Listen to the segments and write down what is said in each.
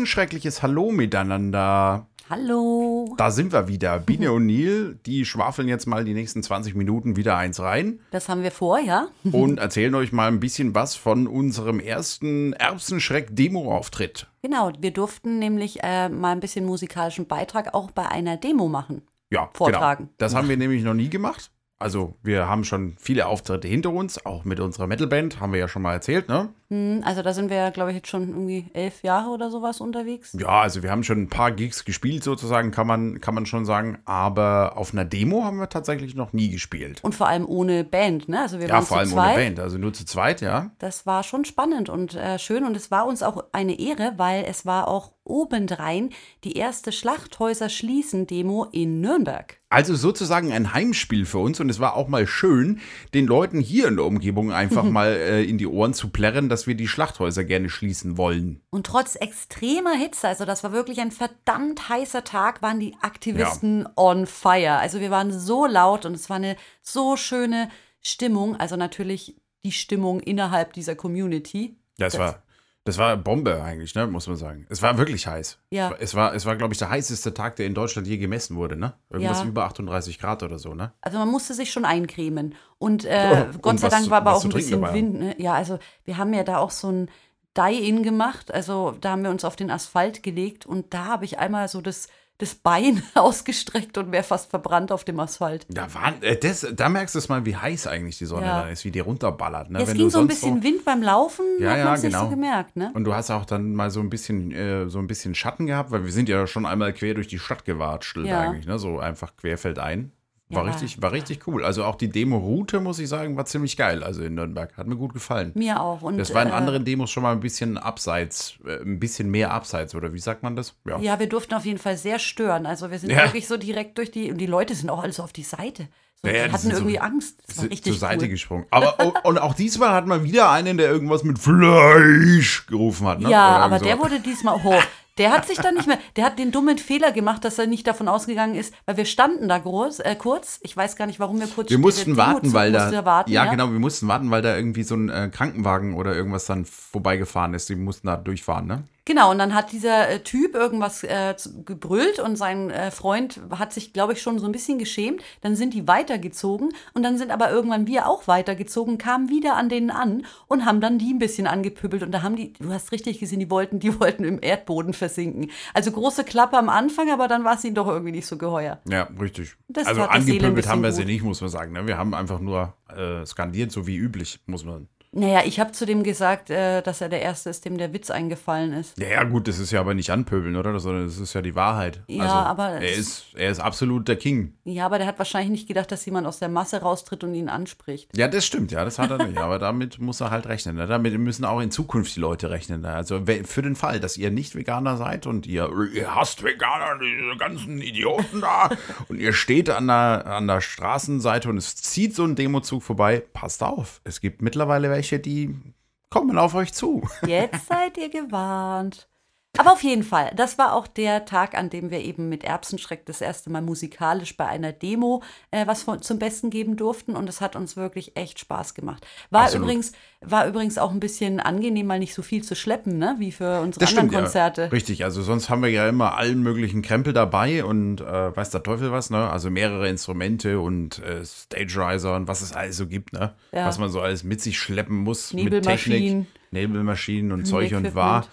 Ein erbsenschreckliches Hallo miteinander. Hallo. Da sind wir wieder. Biene und Neil, die schwafeln jetzt mal die nächsten 20 Minuten wieder eins rein Das haben wir vor, ja? und erzählen euch mal ein bisschen was von unserem ersten Erbsenschreck-Demo-Auftritt. Genau, wir durften nämlich äh, mal ein bisschen musikalischen Beitrag auch bei einer Demo machen. Ja, Vortragen. Genau. Das haben wir nämlich noch nie gemacht. Also, wir haben schon viele Auftritte hinter uns, auch mit unserer Metalband, haben wir ja schon mal erzählt, ne? Hm, Also da sind wir ja, glaube ich, jetzt schon irgendwie elf Jahre oder sowas unterwegs. Ja, also wir haben schon ein paar Gigs gespielt, sozusagen, kann man, kann man schon sagen. Aber auf einer Demo haben wir tatsächlich noch nie gespielt. Und vor allem ohne Band, ne? Also wir Ja, waren vor allem zu ohne zweit. Band, also nur zu zweit, ja. Das war schon spannend und äh, schön und es war uns auch eine Ehre, weil es war auch obendrein die erste Schlachthäuser-Schließen-Demo in Nürnberg. Also sozusagen ein Heimspiel für uns und es war auch mal schön, den Leuten hier in der Umgebung einfach mal äh, in die Ohren zu plärren, dass wir die Schlachthäuser gerne schließen wollen. Und trotz extremer Hitze, also das war wirklich ein verdammt heißer Tag, waren die Aktivisten on fire. Also wir waren so laut und es war eine so schöne Stimmung. Also natürlich die Stimmung innerhalb dieser Community. Das, war, das war Bombe eigentlich, ne, muss man sagen. Es war wirklich heiß. Ja. Es war, es war glaube ich, der heißeste Tag, der in Deutschland je gemessen wurde, ne? Irgendwas Ja. über 38 Grad oder so, ne? Also man musste sich schon eincremen. Und äh, Oh, Gott und sei Dank zu- war aber auch ein bisschen Wind. Ne? Ja, also wir haben ja da auch so ein Die-In gemacht. Also da haben wir uns auf den Asphalt gelegt und da habe ich einmal so das, das Bein ausgestreckt und wäre fast verbrannt auf dem Asphalt. Da, war, äh, das, da merkst du es mal, wie heiß eigentlich die Sonne Ja. da ist, wie die runterballert. Ne? Ja, es Wenn ging du so ein bisschen Wind beim Laufen, Ja, hat ja, man genau. so gemerkt, ne? Und du hast auch dann mal so ein bisschen, äh, so ein bisschen Schatten gehabt, weil wir sind ja schon einmal quer durch die Stadt gewatschelt Ja. eigentlich, ne? So einfach querfeldein. War Ja. richtig, war richtig cool. Also auch die Demo-Route, muss ich sagen, war ziemlich geil. Also in Nürnberg. Hat mir gut gefallen. Mir auch. Und, Das war in äh, anderen Demos schon mal ein bisschen abseits, äh, ein bisschen mehr abseits, oder wie sagt man das? Ja. Ja, wir durften auf jeden Fall sehr stören. Also wir sind Ja. wirklich so direkt durch die, und die Leute sind auch alle so auf die Seite. So, Ja, die hatten sind so- irgendwie Angst. Das war richtig zur Seite cool. gesprungen. Aber oh, und auch diesmal hat man wieder einen, der irgendwas mit Fleisch gerufen hat. Ne? Ja, aber irgendwie der so. wurde diesmal, oh, der hat sich dann nicht mehr, der hat den dummen Fehler gemacht, dass er nicht davon ausgegangen ist, weil wir standen da groß, äh, kurz, ich weiß gar nicht, warum wir kurz Wir mussten warten, weil da, warten, ja, genau, wir mussten warten, weil da irgendwie so ein äh, Krankenwagen oder irgendwas dann vorbeigefahren ist. Die mussten da durchfahren, ne? Genau, und dann hat dieser äh, Typ irgendwas äh, gebrüllt und sein äh, Freund hat sich, glaube ich, schon so ein bisschen geschämt. Dann sind die weitergezogen und dann sind aber irgendwann wir auch weitergezogen, kamen wieder an denen an und haben dann die ein bisschen angepüppelt. Und da haben die, du hast richtig gesehen, die wollten, die wollten im Erdboden versinken. Also große Klappe am Anfang, aber dann war es ihnen doch irgendwie nicht so geheuer. Ja, richtig. Das also angepöbelt haben wir bisschen sie nicht, muss man sagen. Ne? Wir haben einfach nur äh, skandiert, so wie üblich, muss man. Naja, ich habe zu dem gesagt, äh, dass er der Erste ist, dem der Witz eingefallen ist. Ja, ja, gut, das ist ja aber nicht anpöbeln, oder? Sondern das ist ja die Wahrheit. Ja, also, aber Er ist, er ist absolut der King. Ja, aber der hat wahrscheinlich nicht gedacht, dass jemand aus der Masse raustritt und ihn anspricht. Ja, das stimmt, ja, das hat er nicht. aber damit muss er halt rechnen. Ne? Damit müssen auch in Zukunft die Leute rechnen. Ne? Also für den Fall, dass ihr nicht Veganer seid und ihr, ihr hasst Veganer, diese ganzen Idioten da, und ihr steht an der, an der Straßenseite und es zieht so ein Demozug vorbei, passt auf. Es gibt mittlerweile welche, die kommen auf euch zu. Jetzt seid ihr gewarnt. Aber auf jeden Fall, das war auch der Tag, an dem wir eben mit Erbsenschreck das erste Mal musikalisch bei einer Demo äh, was von, zum Besten geben durften und es hat uns wirklich echt Spaß gemacht. War Absolut. übrigens war übrigens auch ein bisschen angenehm, mal nicht so viel zu schleppen, ne, wie für unsere anderen Konzerte. ja. Richtig, also sonst haben wir ja immer allen möglichen Krempel dabei und äh, weiß der Teufel was, ne? Also mehrere Instrumente und äh, Stage-Riser und was es alles so gibt, ne? Ja. Was man so alles mit sich schleppen muss mit. Technik. Nebelmaschinen und Zeug und war.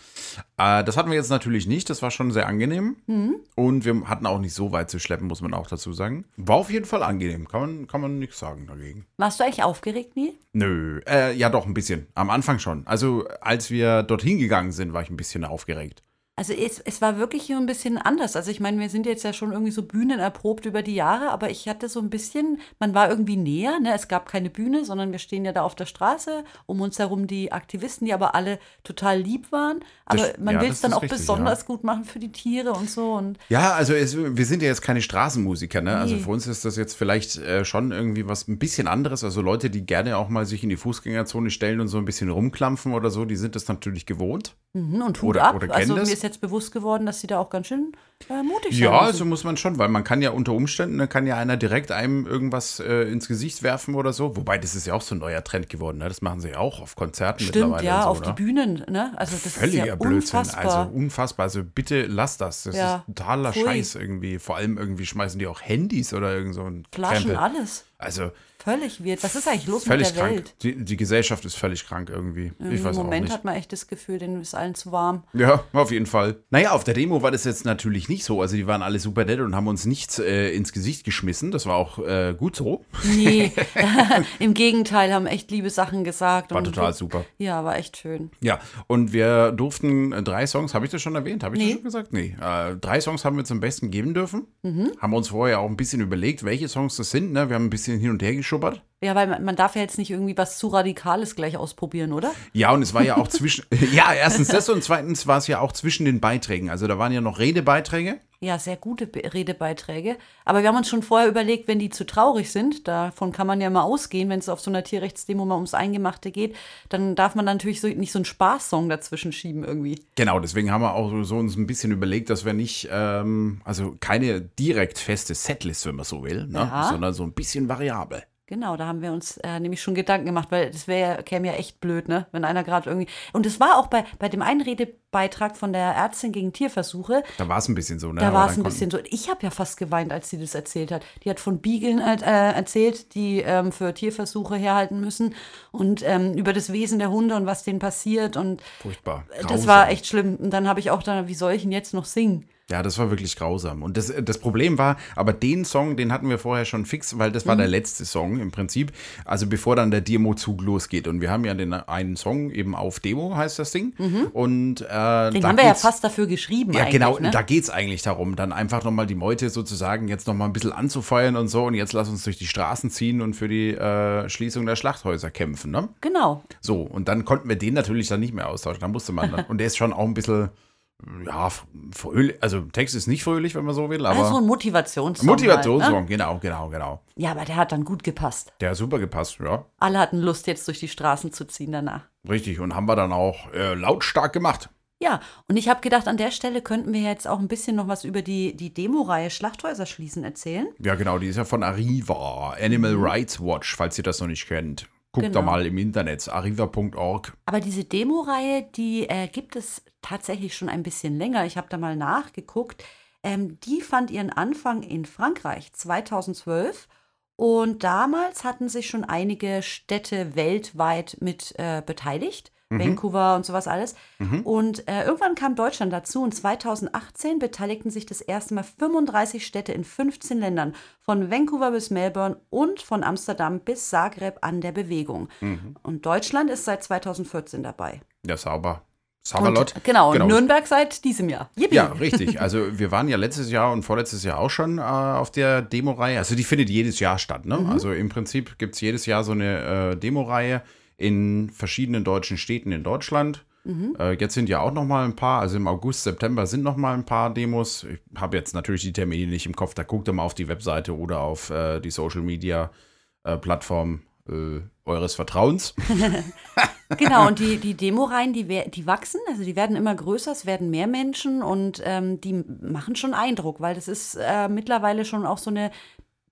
Äh, das hatten wir jetzt natürlich nicht, das war schon sehr angenehm. Mhm. Und wir hatten auch nicht so weit zu schleppen, muss man auch dazu sagen. War auf jeden Fall angenehm, kann man, kann man nichts sagen dagegen. Warst du eigentlich aufgeregt, Neil? Nö, äh, ja doch ein bisschen. Am Anfang schon. Also als wir dorthin gegangen sind, war ich ein bisschen aufgeregt. Also es, es war wirklich so ein bisschen anders. Also ich meine, wir sind jetzt ja schon irgendwie so Bühnen erprobt über die Jahre, aber ich hatte so ein bisschen, man war irgendwie näher, ne? Es gab keine Bühne, sondern wir stehen ja da auf der Straße, um uns herum die Aktivisten, die aber alle total lieb waren. Aber Das- man ja, will es dann auch richtig, besonders ja. gut machen für die Tiere und so. Und Ja, also es, wir sind ja jetzt keine Straßenmusiker, ne? Also Nee. für uns ist das jetzt vielleicht äh, schon irgendwie was ein bisschen anderes. Also Leute, die gerne auch mal sich in die Fußgängerzone stellen und so ein bisschen rumklampfen oder so, die sind das natürlich gewohnt. Und Hut Oder- ab. oder also kennen mir das? ist jetzt bewusst geworden, dass sie da auch ganz schön äh, mutig sein Ja, also muss man schon, weil man kann ja unter Umständen, dann kann ja einer direkt einem irgendwas äh, ins Gesicht werfen oder so. Wobei, das ist ja auch so ein neuer Trend geworden. Ne? Das machen sie ja auch auf Konzerten Stimmt, mittlerweile. ja, so, auf ne? die Bühnen. Ne? Also das Völliger ist ja Blödsinn. unfassbar. Also unfassbar. Also bitte lass das. Das Ja, ist totaler pfui. Scheiß irgendwie. Vor allem irgendwie schmeißen die auch Handys oder irgend so ein Flaschen, Krempel. alles. Also Völlig wird. Was ist eigentlich los völlig mit der krank. Welt? Die, die Gesellschaft ist völlig krank irgendwie. Ich Im weiß auch Moment nicht. hat man echt das Gefühl, denen ist allen zu warm. Ja, auf jeden Fall. Naja, auf der Demo war das jetzt natürlich nicht so. Also die waren alle super nett und haben uns nichts äh, ins Gesicht geschmissen. Das war auch äh, gut so. Nee, im Gegenteil, haben echt liebe Sachen gesagt. War und total super. Ja, war echt schön. Ja, und wir durften äh, drei Songs, habe ich das schon erwähnt? Habe ich Nee. das schon gesagt? Nee. Äh, drei Songs haben wir zum Besten geben dürfen. Mhm. Haben uns vorher auch ein bisschen überlegt, welche Songs das sind. Ne? Wir haben ein bisschen hin und her geschubbert. Ja, weil man, man darf ja jetzt nicht irgendwie was zu Radikales gleich ausprobieren, oder? Ja, und es war ja auch zwischen. ja, erstens das und zweitens war es ja auch zwischen den Beiträgen. Also da waren ja noch Redebeiträge. Ja, sehr gute Be Redebeiträge. Aber wir haben uns schon vorher überlegt, wenn die zu traurig sind, davon kann man ja mal ausgehen, wenn es auf so einer Tierrechtsdemo mal ums Eingemachte geht, dann darf man natürlich so, nicht so einen Spaßsong dazwischen schieben irgendwie. Genau, deswegen haben wir auch so uns ein bisschen überlegt, dass wir nicht, ähm, also keine direkt feste Setlist, wenn man so will, ne? Ja. sondern so ein bisschen variabel. Genau, da haben wir uns äh, nämlich schon Gedanken gemacht, weil das wäre käme ja echt blöd, ne? Wenn einer gerade irgendwie. Und es war auch bei, bei dem einen Redebeitrag von der Ärztin gegen Tierversuche, Da war es ein bisschen so, ne? da war es ein bisschen so. Ich habe ja fast geweint, als sie das erzählt hat. Die hat von Biegeln äh, erzählt, die ähm, für Tierversuche herhalten müssen und ähm, über das Wesen der Hunde und was denen passiert. Und Furchtbar. das Grausam. war echt schlimm. Und dann habe ich auch dann, wie soll ich ihn jetzt noch singen? Ja, das war wirklich grausam. Und das, das Problem war, aber den Song, den hatten wir vorher schon fix, weil das war Mhm. der letzte Song im Prinzip. Also bevor dann der Demo-Zug losgeht. Und wir haben ja den einen Song eben auf Demo, heißt das Ding. Und äh, Den haben wir ja fast dafür geschrieben. Ja, genau, Ne? da geht es eigentlich darum, dann einfach nochmal die Meute sozusagen jetzt nochmal ein bisschen anzufeuern und so und jetzt lass uns durch die Straßen ziehen und für die äh, Schließung der Schlachthäuser kämpfen, ne? Genau. So, und dann konnten wir den natürlich dann nicht mehr austauschen, da musste man dann. Und der ist schon auch ein bisschen, ja, fröhlich, also Text ist nicht fröhlich, wenn man so will, aber Also ein Motivationssong. Motivationssong, Halt, ne? genau, genau, genau. Ja, aber der hat dann gut gepasst. Der hat super gepasst, ja, Alle hatten Lust, jetzt durch die Straßen zu ziehen danach. richtig. Und haben wir dann auch äh, lautstark gemacht. Ja, und ich habe gedacht, an der Stelle könnten wir jetzt auch ein bisschen noch was über die, die Demo-Reihe Schlachthäuser schließen erzählen. Ja, genau, die ist ja von Arriva, Animal Rights Watch, falls ihr das noch nicht kennt. Guckt da. Genau. mal im Internet, arriva.org. Aber diese Demo-Reihe, die äh, gibt es tatsächlich schon ein bisschen länger. Ich habe da mal nachgeguckt. Ähm, die fand ihren Anfang in Frankreich 2012. Und damals hatten sich schon einige Städte weltweit mit äh, beteiligt. Vancouver und sowas alles. Und äh, irgendwann kam Deutschland dazu und 2018 beteiligten sich das erste Mal 35 Städte in 15 Ländern, von Vancouver bis Melbourne und von Amsterdam bis Zagreb an der Bewegung. Und Deutschland ist seit 2014 dabei. Ja, sauber. Sauberlot. Und, genau, und Nürnberg seit diesem Jahr. Yippie. Ja, richtig. Also wir waren ja letztes Jahr und vorletztes Jahr auch schon äh, auf der Demo-Reihe. Also die findet jedes Jahr statt. Ne? Mhm. Also im Prinzip gibt es jedes Jahr so eine äh, Demo-Reihe in verschiedenen deutschen Städten in Deutschland. Mhm. Äh, jetzt sind ja auch noch mal ein paar, also im August, September sind noch mal ein paar Demos. Ich habe jetzt natürlich die Termine nicht im Kopf, da guckt ihr mal auf die Webseite oder auf äh, die Social-Media-Plattform äh, eures Vertrauens. Genau, und die, die Demo-Reihen, die, die wachsen, also die werden immer größer, es werden mehr Menschen und ähm, die machen schon Eindruck, weil das ist äh, mittlerweile schon auch so eine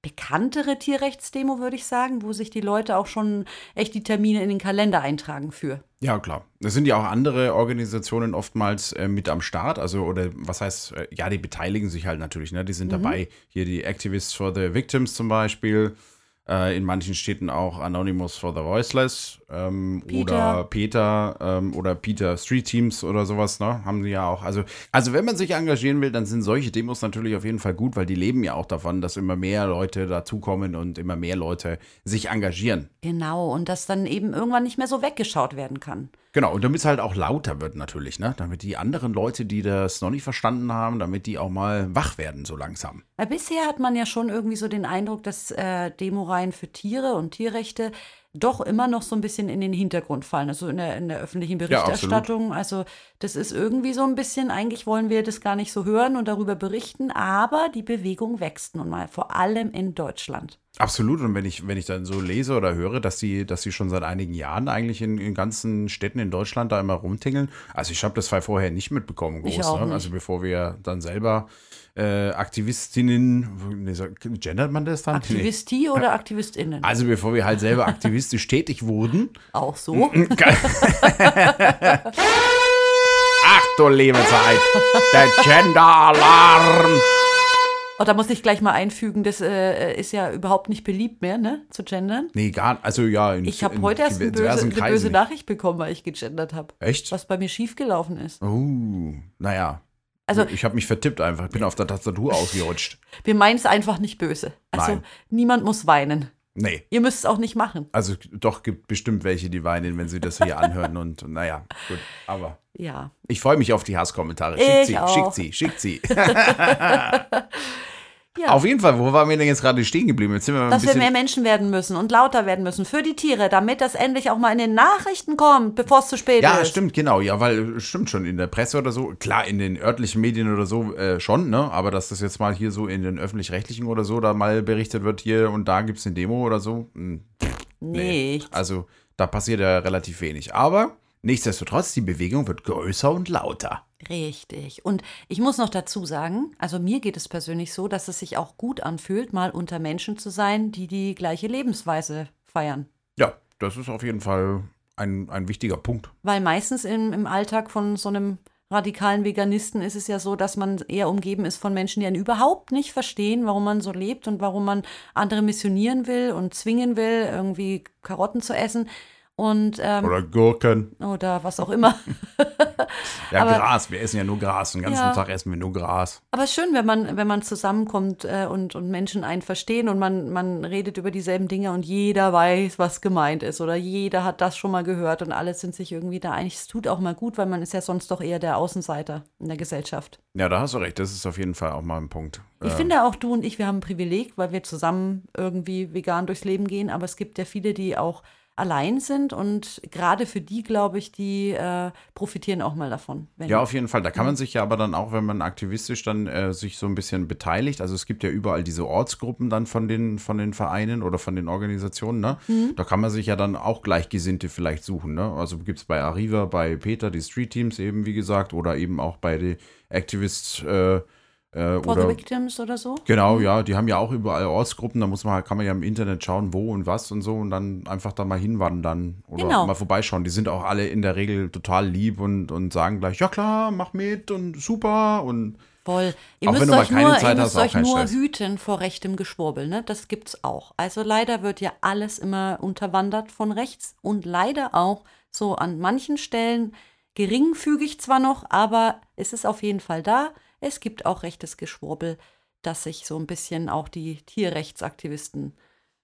bekanntere Tierrechtsdemo, würde ich sagen, wo sich die Leute auch schon echt die Termine in den Kalender eintragen für. Ja, klar. Es sind ja auch andere Organisationen oftmals äh, mit am Start. Also, oder was heißt, äh, ja, die beteiligen sich halt natürlich, ne? Die sind dabei. Hier die Activists for the Victims zum Beispiel. Äh, in manchen Städten auch Anonymous for the Voiceless. Ähm, Peter. Oder Peter ähm, oder Peter Street Teams oder sowas, ne? Haben sie ja auch. Also, also, wenn man sich engagieren will, dann sind solche Demos natürlich auf jeden Fall gut, weil die leben ja auch davon, dass immer mehr Leute dazukommen und immer mehr Leute sich engagieren. Genau, und dass dann eben irgendwann nicht mehr so weggeschaut werden kann. Genau, und damit es halt auch lauter wird natürlich, ne? Damit die anderen Leute, die das noch nicht verstanden haben, damit die auch mal wach werden so langsam. Weil bisher hat man ja schon irgendwie so den Eindruck, dass äh, Demoreihen für Tiere und Tierrechte doch immer noch so ein bisschen in den Hintergrund fallen, also in der, in der öffentlichen Berichterstattung. also das ist irgendwie so ein bisschen, eigentlich wollen wir das gar nicht so hören und darüber berichten, aber die Bewegung wächst nun mal, vor allem in Deutschland. Absolut. Und wenn ich, wenn ich dann so lese oder höre, dass sie, dass sie schon seit einigen Jahren eigentlich in, in ganzen Städten in Deutschland da immer rumtingeln. Also ich habe das vorher nicht mitbekommen, groß. Ne? nicht. Also bevor wir dann selber äh, Aktivistinnen, nee, gendert man das dann? Nee. Aktivistie oder AktivistInnen? Also bevor wir halt selber aktivistisch tätig wurden. Auch so. Ach du liebe Zeit, der Gender-Alarm. Oh, da muss ich gleich mal einfügen, das äh, ist ja überhaupt nicht beliebt mehr, ne, zu gendern. Nee, gar also ja. In, Ich habe heute erst eine böse, eine böse. Nachricht bekommen, weil ich gegendert habe. Echt? Was bei mir schiefgelaufen ist. Oh, naja. Also ich habe mich vertippt einfach. Ich bin auf der Tastatur ausgerutscht. wir meinen es einfach nicht böse. Also Nein. niemand muss weinen. Nee. Ihr müsst es auch nicht machen. Also doch gibt bestimmt welche, die weinen, wenn sie das hier anhören und naja, gut. Aber Ja. ich freue mich auf die Hasskommentare. Schickt Ich sie, auch. schickt sie, schickt sie. Ja. Auf jeden Fall, wo waren wir denn jetzt gerade stehen geblieben? Jetzt sind wir Dass wir mehr Menschen werden müssen und lauter werden müssen für die Tiere, damit das endlich auch mal in den Nachrichten kommt, bevor es zu spät ja, ist. stimmt, genau. Ja, weil äh, stimmt schon in der Presse oder so. Klar, in den örtlichen Medien oder so äh, schon, ne? Aber dass das jetzt mal hier so in den öffentlich-rechtlichen oder so da mal berichtet wird, hier und da gibt es eine Demo oder so. hm, Nicht. Also da passiert ja relativ wenig. Aber nichtsdestotrotz, die Bewegung wird größer und lauter. Richtig. Und ich muss noch dazu sagen, also mir geht es persönlich so, dass es sich auch gut anfühlt, mal unter Menschen zu sein, die die gleiche Lebensweise feiern. Ja, das ist auf jeden Fall ein, ein wichtiger Punkt. Weil meistens im, im Alltag von so einem radikalen Veganisten ist es ja so, dass man eher umgeben ist von Menschen, die einen überhaupt nicht verstehen, warum man so lebt und warum man andere missionieren will und zwingen will, irgendwie Karotten zu essen und ähm, Oder Gurken. oder was auch immer. Ja, Aber- Gras. Wir essen ja nur Gras. Den ganzen Ja. Tag essen wir nur Gras. Aber es ist schön, wenn man, wenn man zusammenkommt äh, und, und Menschen einen verstehen und man, man redet über dieselben Dinge und jeder weiß, was gemeint ist oder jeder hat das schon mal gehört und alle sind sich irgendwie da einig. Es tut auch mal gut, weil man ist ja sonst doch eher der Außenseiter in der Gesellschaft. Ja, da hast du recht. Das ist auf jeden Fall auch mal ein Punkt. Ich finde auch du und ich, wir haben ein Privileg, weil wir zusammen irgendwie vegan durchs Leben gehen, aber es gibt ja viele, die auch allein sind und gerade für die, glaube ich, die äh, profitieren auch mal davon. Ja, auf jeden Fall. Da kann man sich ja aber dann auch, wenn man aktivistisch dann äh, sich so ein bisschen beteiligt, also es gibt ja überall diese Ortsgruppen dann von den, von den Vereinen oder von den Organisationen, ne? Mhm. Da kann man sich ja dann auch Gleichgesinnte vielleicht suchen, ne? Also gibt es bei Arriva, bei Peter die Street Teams eben, wie gesagt, oder eben auch bei den Activists äh, äh, For the oder Victims oder so. Genau, ja, die haben ja auch überall Ortsgruppen, da muss man, kann man ja im Internet schauen, wo und was und so und dann einfach da mal hinwandern oder Genau. mal vorbeischauen. Die sind auch alle in der Regel total lieb und, und sagen gleich, ja klar, mach mit und super und Voll. Ihr Auch müsst wenn du mal euch keine nur, ihr Zeit müsst hast, euch nur Stress. hüten vor rechtem Geschwurbel, ne? Das gibt's auch. Also leider wird ja alles immer unterwandert von rechts und leider auch so an manchen Stellen geringfügig zwar noch, aber es ist auf jeden Fall da. Es gibt auch rechtes Geschwurbel, das sich so ein bisschen auch die Tierrechtsaktivisten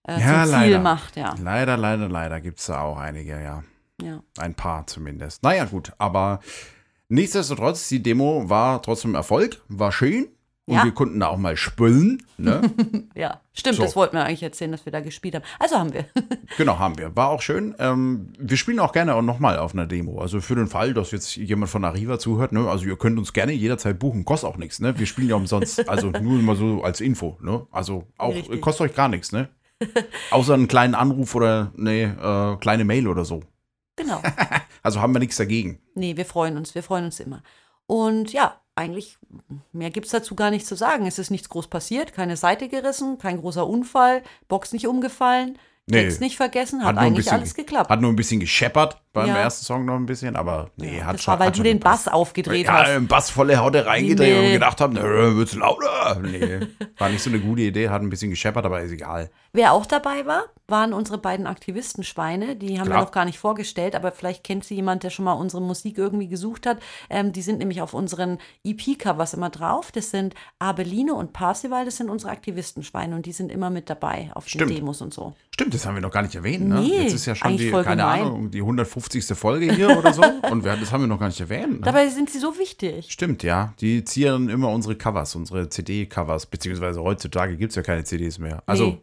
äh, Ja, zum Ziel leider. macht, ja. leider, leider, leider gibt es da auch einige, ja. ja. Ein paar zumindest. Naja, gut, aber nichtsdestotrotz, die Demo war trotzdem Erfolg, war schön und Ja. wir konnten da auch mal spülen, ne? Ja, stimmt, So. das wollten wir eigentlich erzählen, dass wir da gespielt haben. Also haben wir. Genau, haben wir. War auch schön. Ähm, wir spielen auch gerne auch nochmal auf einer Demo. Also für den Fall, dass jetzt jemand von Arriva zuhört, ne? Also ihr könnt uns gerne jederzeit buchen. Kostet auch nichts, ne? Wir spielen ja umsonst. Also nur mal so als Info, ne? Also auch Richtig. kostet euch gar nichts, ne? Außer einen kleinen Anruf oder eine äh, kleine Mail oder so. Genau. Also haben wir nichts dagegen. Nee, wir freuen uns, wir freuen uns immer. Und ja, eigentlich, mehr gibt es dazu gar nicht zu sagen. Es ist nichts groß passiert, keine Seite gerissen, kein großer Unfall, Box nicht umgefallen, Nee. Text nicht vergessen, Hat hat, eigentlich bisschen- alles geklappt. Hat nur ein bisschen gescheppert beim Ja. ersten Song noch ein bisschen, aber nee, hat das schon. war, weil du den gepasst. Bass aufgedreht Ja, hast. im Bass volle Haute reingedreht Nee. und gedacht haben, wird's lauter. Nee, war nicht so eine gute Idee, hat ein bisschen gescheppert, aber ist egal. Wer auch dabei war, waren unsere beiden Aktivistenschweine. Die haben Klar. wir noch gar nicht vorgestellt, aber vielleicht kennt sie jemand, der schon mal unsere Musik irgendwie gesucht hat. Ähm, die sind nämlich auf unseren EP-Covers immer drauf. Das sind Abeline und Parsival, das sind unsere Aktivistenschweine und die sind immer mit dabei auf Stimmt. den Demos und so. Stimmt, das haben wir noch gar nicht erwähnt. Ne? Nee, Jetzt ist ja schon die, keine gemein. Ahnung, die 150. Folge hier oder so. Und wir, das haben wir noch gar nicht erwähnt. Ne? Dabei sind sie so wichtig. Stimmt, ja. Die zieren immer unsere Covers, unsere CD-Covers. Beziehungsweise heutzutage gibt es ja keine CDs mehr. Also, Nee.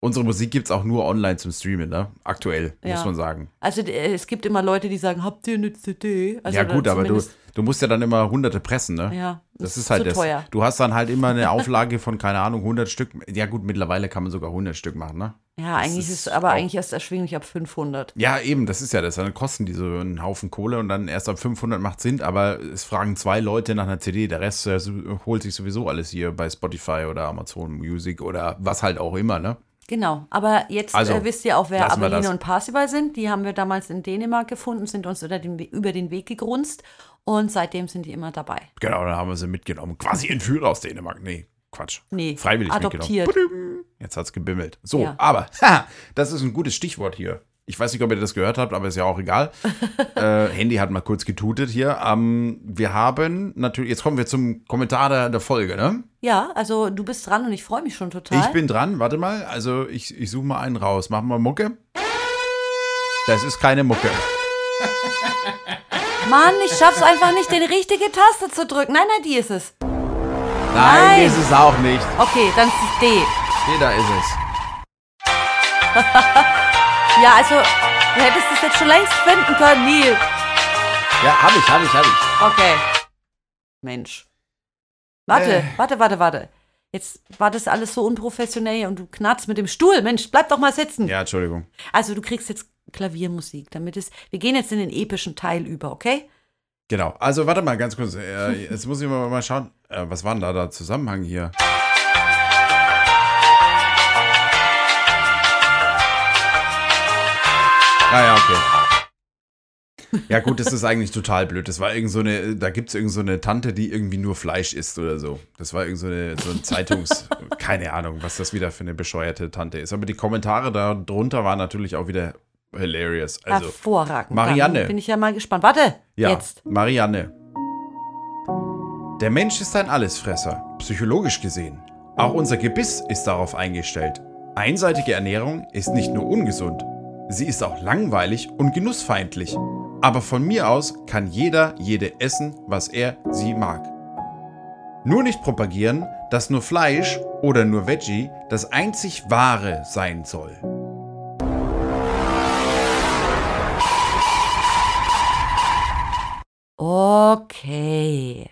Unsere Musik gibt es auch nur online zum Streamen, ne? Aktuell, Ja. muss man sagen. Also äh, es gibt immer Leute, die sagen, habt ihr eine CD? Also ja, gut, aber du, du musst ja dann immer hunderte pressen, ne? Ja, Das ist halt zu das. teuer. Du hast dann halt immer eine Auflage von, keine Ahnung, 100 Stück. Ja, gut, mittlerweile kann man sogar 100 Stück machen, ne? Ja, eigentlich ist ist es aber eigentlich erst erschwinglich ab 500. Ja, eben, das ist ja das. Dann kosten die so einen Haufen Kohle und dann erst ab 500 macht Sinn, aber es fragen zwei Leute nach einer CD. Der Rest holt sich sowieso alles hier bei Spotify oder Amazon Music oder was halt auch immer, ne? Genau, aber jetzt Also, äh, wisst ihr auch, wer Abeline und Parsival sind. Die haben wir damals in Dänemark gefunden, sind uns über den, über den Weg gegrunzt und seitdem sind die immer dabei. Genau, dann haben wir sie mitgenommen. Quasi Entführer aus Dänemark. Nee, Quatsch. Nee, Freiwillig adoptiert. mitgenommen. Jetzt hat's gebimmelt. So, Ja. aber, ha, das ist ein gutes Stichwort hier. Ich weiß nicht, ob ihr das gehört habt, aber ist ja auch egal. äh, Handy hat mal kurz getutet hier. Ähm, wir haben natürlich, jetzt kommen wir zum Kommentar der, der Folge, ne? Ja, also du bist dran und ich freue mich schon total. Ich bin dran, warte mal. Also ich, ich suche mal einen raus. Machen wir Mucke. Das ist keine Mucke. Mann, ich schaff's einfach nicht, die richtige Taste zu drücken. Nein, nein, die ist es. Nein, Nein. ist es auch nicht. Okay, dann ist es D. Nee, da ist es. Ja, also, du hättest es jetzt schon längst finden können, Neil. Ja, hab ich, hab ich, hab ich. Okay. Mensch. Warte, Äh. warte, warte, warte. Jetzt war das alles so unprofessionell und du knarzt mit dem Stuhl. Mensch, bleib doch mal sitzen. Ja, Entschuldigung. Also, du kriegst jetzt Klaviermusik, damit es. Wir gehen jetzt in den epischen Teil über, okay? Genau. Also warte mal ganz kurz. Äh, jetzt muss ich mal, mal schauen. Äh, was war denn da der Zusammenhang hier? Ah ja, okay. Ja gut, das ist eigentlich total blöd. Das war irgend so eine, da gibt es irgend so eine Tante, die irgendwie nur Fleisch isst oder so. Das war irgend so eine, so ein Zeitungs, keine Ahnung, was das wieder für eine bescheuerte Tante ist. Aber die Kommentare da drunter waren natürlich auch wieder hilarious. Also, Hervorragend. Marianne. Dann bin ich ja mal gespannt. Warte, ja, jetzt. Marianne. Der Mensch ist ein Allesfresser, psychologisch gesehen. Auch unser Gebiss ist darauf eingestellt. Einseitige Ernährung ist nicht nur ungesund, sie ist auch langweilig und genussfeindlich. Aber von mir aus kann jeder jede essen, was er sie mag. Nur nicht propagieren, dass nur Fleisch oder nur Veggie das einzig wahre sein soll. Okay.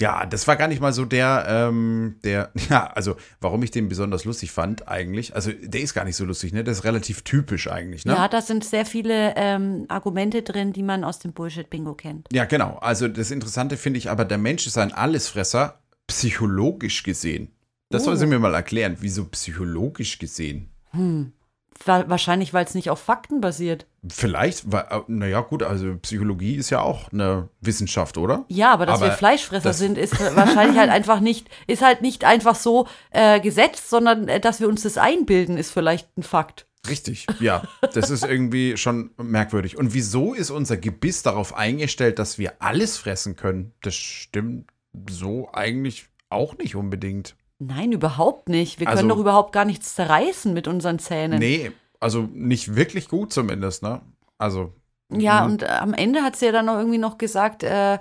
Ja, das war gar nicht mal so der, ähm, der, ja, also warum ich den besonders lustig fand eigentlich. Also der ist gar nicht so lustig, ne? Das ist relativ typisch eigentlich, ne? Ja, da sind sehr viele ähm, Argumente drin, die man aus dem Bullshit-Bingo kennt. Ja, genau. Also das Interessante finde ich aber, der Mensch ist ein Allesfresser, psychologisch gesehen. Das soll Oh. sie mir mal erklären. Wieso psychologisch gesehen? Wa- Wahrscheinlich, weil es nicht auf Fakten basiert. Vielleicht, weil, naja, gut, also Psychologie ist ja auch eine Wissenschaft, oder? Ja, aber dass wir Aber Fleischfresser das- sind, ist wahrscheinlich halt einfach nicht, ist halt nicht einfach so äh, gesetzt, sondern äh, dass wir uns das einbilden, ist vielleicht ein Fakt. Richtig, ja. Das ist irgendwie schon merkwürdig. Und wieso ist unser Gebiss darauf eingestellt, dass wir alles fressen können? Das stimmt so eigentlich auch nicht unbedingt. Nein, überhaupt nicht. Wir Also- können doch überhaupt gar nichts zerreißen mit unseren Zähnen. Nee, also nicht wirklich gut zumindest, ne? Also. Ja, mhm. und am Ende hat sie ja dann noch irgendwie noch gesagt, äh,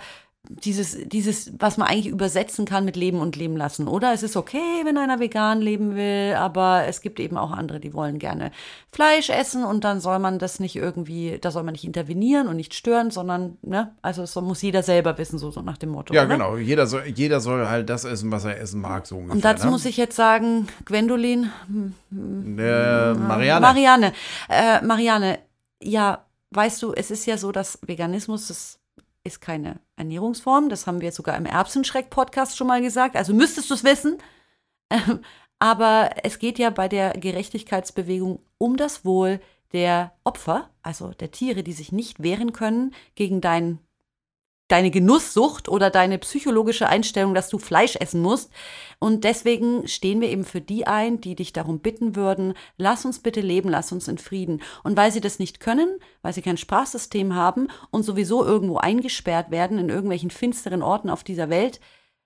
dieses, dieses, was man eigentlich übersetzen kann mit Leben und Leben lassen, oder? Es ist okay, wenn einer vegan leben will, aber es gibt eben auch andere, die wollen gerne Fleisch essen und dann soll man das nicht irgendwie, da soll man nicht intervenieren und nicht stören, sondern, ne, also es muss jeder selber wissen, so, so nach dem Motto. Ja, oder? genau. Jeder soll, jeder soll halt das essen, was er essen mag, so ungefähr. Und dazu ne? muss ich jetzt sagen, Gwendolin, Äh, Marianne. Marianne, äh, Marianne, ja, weißt du, es ist ja so, dass Veganismus, das ist keine Ernährungsform. Das haben wir sogar im Erbsenschreck-Podcast schon mal gesagt. Also müsstest du es wissen. Ähm, aber es geht ja bei der Gerechtigkeitsbewegung um das Wohl der Opfer, also der Tiere, die sich nicht wehren können gegen dein, deine Genusssucht oder deine psychologische Einstellung, dass du Fleisch essen musst. Und deswegen stehen wir eben für die ein, die dich darum bitten würden, lass uns bitte leben, lass uns in Frieden. Und weil sie das nicht können, weil sie kein Sprachsystem haben und sowieso irgendwo eingesperrt werden in irgendwelchen finsteren Orten auf dieser Welt,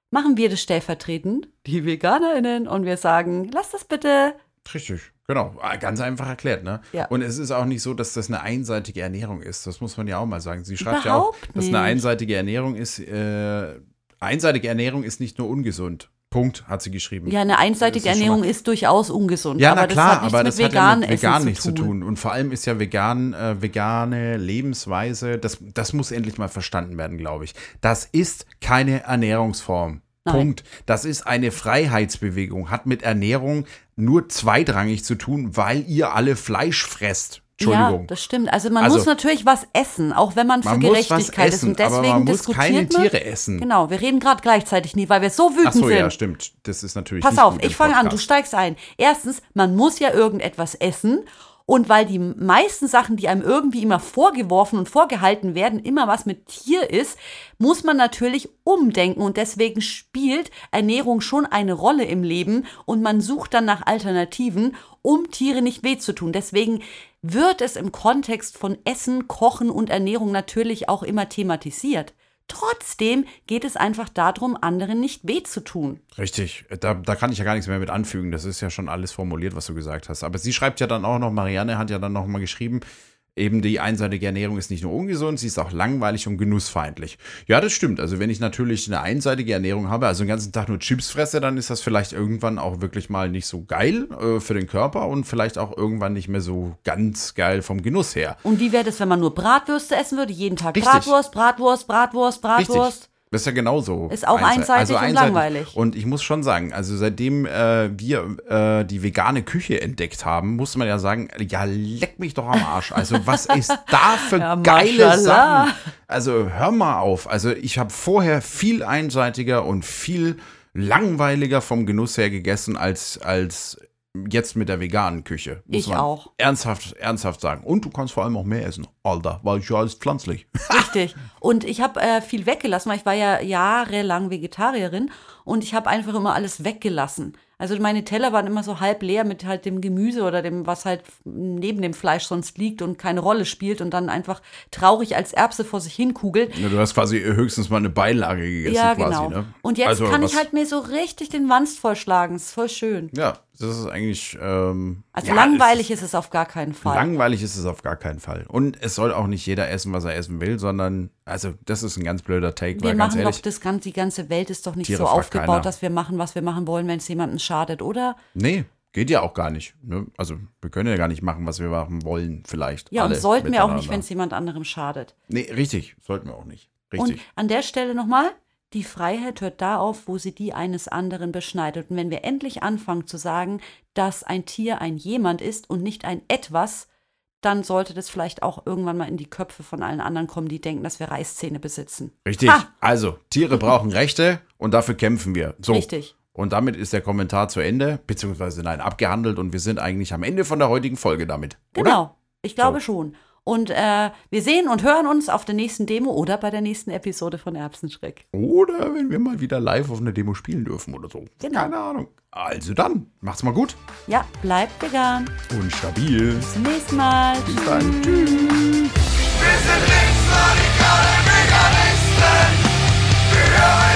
machen wir das stellvertretend, die VeganerInnen, und wir sagen, lass das bitte. Richtig, genau. Ah, Ganz einfach erklärt, ne? Ja. Und es ist auch nicht so, dass das eine einseitige Ernährung ist. Das muss man ja auch mal sagen. Sie schreibt ja auch, Überhaupt dass eine nicht. einseitige Ernährung ist, äh, einseitige Ernährung ist nicht nur ungesund. Punkt, hat sie geschrieben. Ja, eine einseitige Ernährung ist durchaus ungesund. Ja, aber na klar, das hat nichts aber mit das hat ja vegan mit vegan nichts zu tun. Und vor allem ist ja vegan, äh, vegane Lebensweise, das, das muss endlich mal verstanden werden, glaube ich. Das ist keine Ernährungsform. Nein. Punkt. Das ist eine Freiheitsbewegung, hat mit Ernährung nur zweitrangig zu tun, weil ihr alle Fleisch fresst. Entschuldigung. Ja, das stimmt. Also man Also- muss natürlich was essen, auch wenn man für man muss was Gerechtigkeit ist. essen, Und deswegen aber man muss diskutiert keine man, Tiere essen. Genau, wir reden gerade gleichzeitig nie, weil wir so wütend Ach so, sind. ja, stimmt. Das ist natürlich Pass auf, ich fange an, du steigst ein. Erstens, man muss ja irgendetwas essen. Und weil die meisten Sachen, die einem irgendwie immer vorgeworfen und vorgehalten werden, immer was mit Tier ist, muss man natürlich umdenken. Und deswegen spielt Ernährung schon eine Rolle im Leben. Und man sucht dann nach Alternativen, um Tiere nicht weh zu tun. Deswegen wird es im Kontext von Essen, Kochen und Ernährung natürlich auch immer thematisiert. Trotzdem geht es einfach darum, anderen nicht weh zu tun. Richtig, da, da kann ich ja gar nichts mehr mit anfügen. Das ist ja schon alles formuliert, was du gesagt hast. Aber sie schreibt ja dann auch noch, Marianne hat ja dann noch mal geschrieben, eben die einseitige Ernährung ist nicht nur ungesund, sie ist auch langweilig und genussfeindlich. Ja, das stimmt. Also wenn ich natürlich eine einseitige Ernährung habe, also den ganzen Tag nur Chips fresse, dann ist das vielleicht irgendwann auch wirklich mal nicht so geil äh, für den Körper und vielleicht auch irgendwann nicht mehr so ganz geil vom Genuss her. Und wie wäre das, wenn man nur Bratwürste essen würde? Jeden Tag Richtig. Bratwurst, Bratwurst, Bratwurst, Bratwurst. Richtig. Das ist ja genauso. Ist auch einseitig und langweilig. Und ich muss schon sagen, also seitdem äh, wir äh, die vegane Küche entdeckt haben, muss man ja sagen, ja, leck mich doch am Arsch. Also was ist da für Ja, geile. Sachen? Also hör mal auf. Also ich habe vorher viel einseitiger und viel langweiliger vom Genuss her gegessen als, als jetzt mit der veganen Küche. Muss Ich man auch. Ernsthaft, ernsthaft sagen. Und du kannst vor allem auch mehr essen, Alter, weil ich ja alles pflanzlich. Richtig. Und ich habe äh, viel weggelassen, weil ich war ja jahrelang Vegetarierin und ich habe einfach immer alles weggelassen. Also meine Teller waren immer so halb leer mit halt dem Gemüse oder dem, was halt neben dem Fleisch sonst liegt und keine Rolle spielt und dann einfach traurig als Erbse vor sich hin kugelt. Ja, du hast quasi höchstens mal eine Beilage gegessen Ja, quasi, genau. ne? Und jetzt Also, kann ich halt mir so richtig den Wanst vollschlagen. Ist voll schön. Ja, das ist eigentlich. Ähm, Also ja, langweilig ist es auf gar keinen Fall. langweilig ist es auf gar keinen Fall. Und es soll auch nicht jeder essen, was er essen will, sondern, also, das ist ein ganz blöder Take, Wir weil ganz machen ehrlich. doch das ganze, die ganze Welt ist doch nicht Tiere so aufgebaut, keiner. dass wir machen, was wir machen wollen, wenn es jemandem schadet, oder? Nee, geht ja auch gar nicht. Ne? Also, wir können ja gar nicht machen, was wir machen wollen, vielleicht. Ja, und sollten wir auch nicht, wenn es jemand anderem schadet. Nee, richtig, sollten wir auch nicht. Und Richtig. an der Stelle nochmal, die Freiheit hört da auf, wo sie die eines anderen beschneidet. Und wenn wir endlich anfangen zu sagen, dass ein Tier ein jemand ist und nicht ein etwas, dann sollte das vielleicht auch irgendwann mal in die Köpfe von allen anderen kommen, die denken, dass wir Reißzähne besitzen. Richtig. Ha! Also, Tiere brauchen Rechte und dafür kämpfen wir. So. Richtig. Und damit ist der Kommentar zu Ende, beziehungsweise nein, abgehandelt und wir sind eigentlich am Ende von der heutigen Folge damit. Oder? Genau. Ich glaube So. schon. Und äh, wir sehen und hören uns auf der nächsten Demo oder bei der nächsten Episode von Erbsenschreck. Oder wenn wir mal wieder live auf einer Demo spielen dürfen oder so. Genau. Keine Ahnung. Also dann, macht's mal gut. Ja, bleibt vegan. Und stabil. Bis zum nächsten Mal. Bis dann. Tschüss. Wir sind linksradikale Veganisten. Wir hören